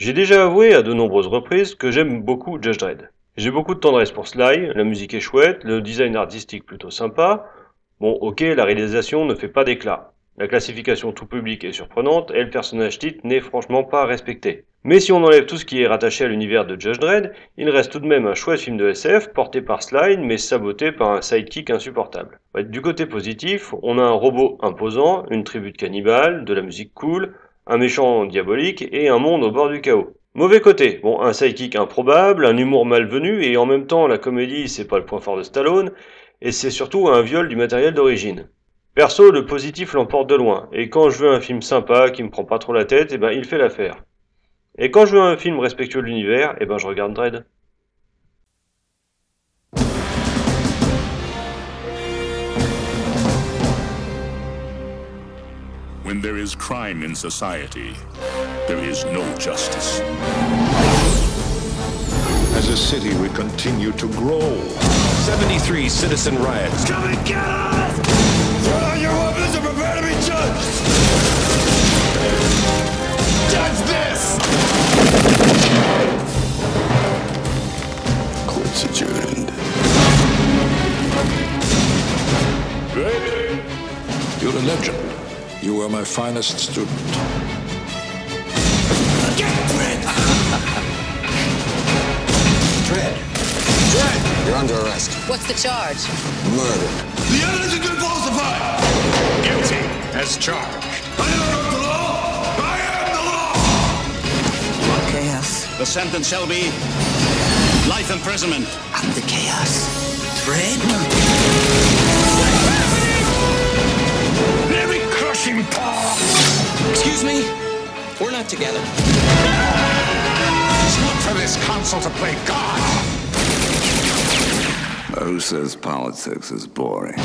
J'ai déjà avoué à de nombreuses reprises que j'aime beaucoup Judge Dredd. J'ai beaucoup de tendresse pour Sly, la musique est chouette, le design artistique plutôt sympa. Bon, ok, la réalisation ne fait pas d'éclat. La classification tout public est surprenante et le personnage titre n'est franchement pas respecté. Mais si on enlève tout ce qui est rattaché à l'univers de Judge Dredd, il reste tout de même un chouette film de SF porté par Sly mais saboté par un sidekick insupportable. Du côté positif, on a un robot imposant, une tribu de cannibales, de la musique cool, un méchant diabolique et un monde au bord du chaos. Mauvais côté, bon, un sidekick improbable, un humour malvenu et en même temps la comédie c'est pas le point fort de Stallone et c'est surtout un viol du matériel d'origine. Perso, le positif l'emporte de loin, et quand je veux un film sympa qui me prend pas trop la tête, eh ben il fait l'affaire. Et quand je veux un film respectueux de l'univers, eh ben je regarde Dread. When there is crime in society, there is no justice. As a city, we continue to grow. 73 citizen riots. Come and get us! Throw down your weapons and prepare to be judged! Judge this! Court's adjourned. You're a legend. You were my finest student. Dredd. Dredd! Dredd! You're under arrest. What's the charge? Murder. The evidence has been falsified! Guilty as charged. I am not the law! I am the law! Chaos. The sentence shall be life imprisonment. I'm the chaos. Dredd? We're not together. It's not for this council to play God. Who says politics is boring?